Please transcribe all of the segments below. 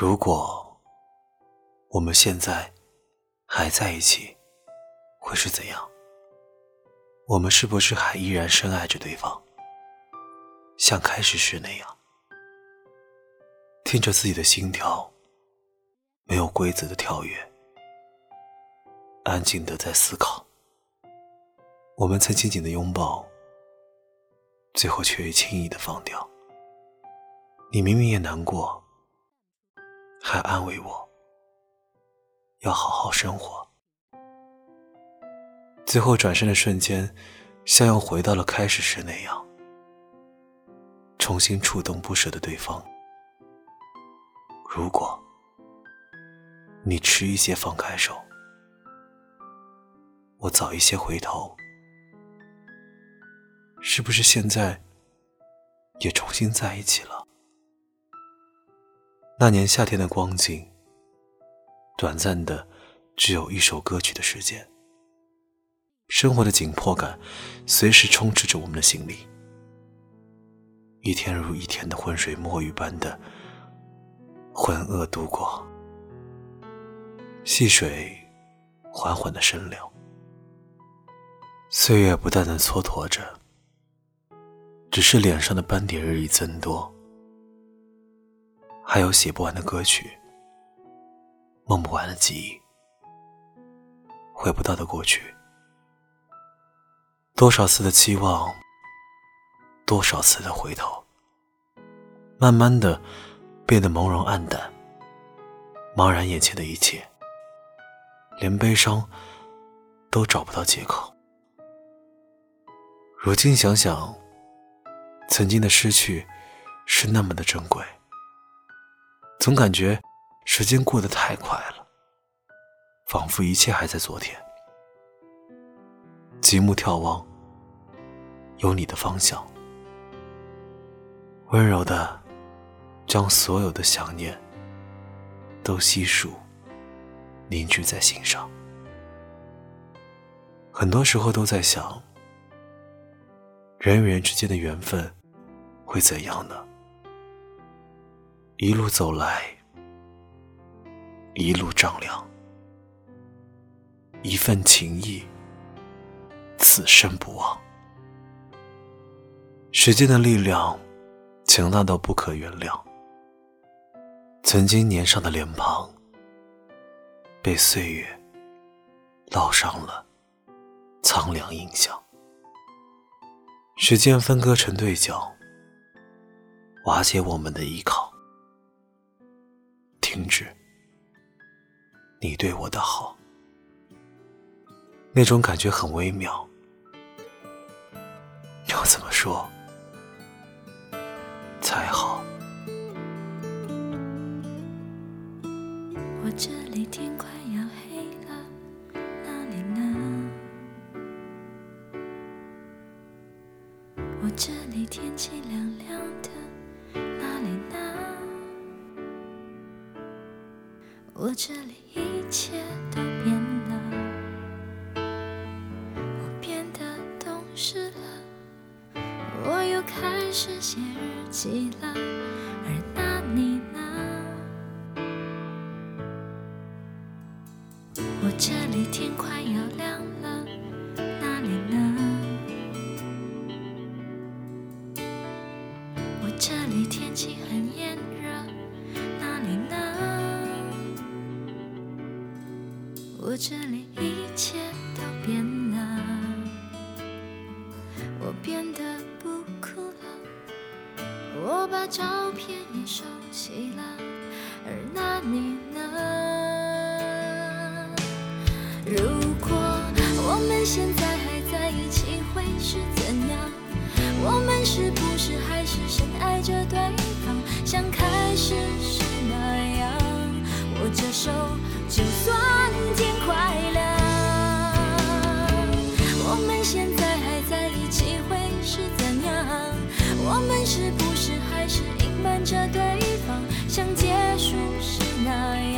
如果我们现在还在一起，会是怎样？我们是不是还依然深爱着对方，像开始时那样，听着自己的心跳，没有规则的跳跃，安静的在思考。我们曾紧紧的拥抱，最后却轻易的放掉。你明明也难过，还安慰我，要好好生活。最后转身的瞬间，像又回到了开始时那样，重新触动不舍的对方。如果你迟一些放开手，我早一些回头，是不是现在也重新在一起了？那年夏天的光景，短暂的，只有一首歌曲的时间。生活的紧迫感，随时充斥着我们的心里。一天如一天的浑水摸鱼般的浑噩度过，细水缓缓的深流，岁月不断的蹉跎着，只是脸上的斑点日益增多，还有写不完的歌曲，梦不完的记忆，回不到的过去。多少次的期望，多少次的回头，慢慢的变得朦胧暗淡，茫然眼前的一切，连悲伤都找不到借口。如今想想，曾经的失去是那么的珍贵，总感觉时间过得太快了，仿佛一切还在昨天。极目眺望，有你的方向，温柔的将所有的想念都悉数凝聚在心上。很多时候都在想，人与人之间的缘分会怎样呢？一路走来，一路丈量，一份情谊。此生不忘。时间的力量强大到不可原谅。曾经年少的脸庞，被岁月烙上了苍凉印象。时间分割成对角，瓦解我们的依靠。停止，你对我的好，那种感觉很微妙。要怎么说才好？我这里天快要黑了，哪里呢？我这里天气凉凉的，我这里一切都变了，我变得懂事了。我又开始写日记了，而那你呢？我这里天快要亮了，哪里呢？我这里天气很炎热，这里一切都变了，我变得不哭了。我把照片也收起了，而那你呢？如果我们现在还在一起，会是怎样？我们是不是还是深爱着对时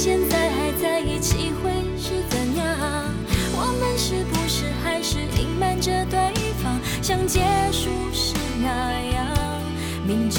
现在还在一起会是怎样？我们是不是还是隐瞒着对方，像结束时那样？明知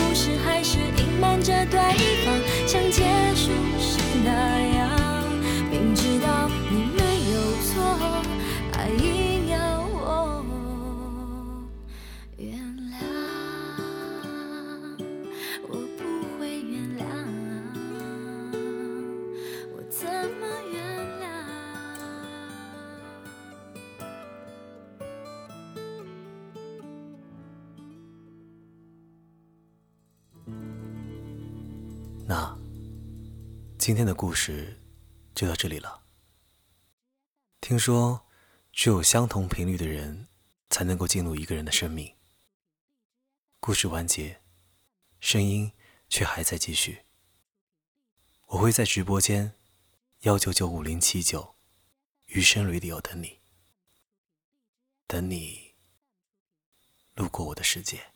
那今天的故事就到这里了。听说，只有相同频率的人才能够进入一个人的生命。故事完结，声音却还在继续。我会在直播间幺九九五零七九余生 radio 等你，等你路过我的世界。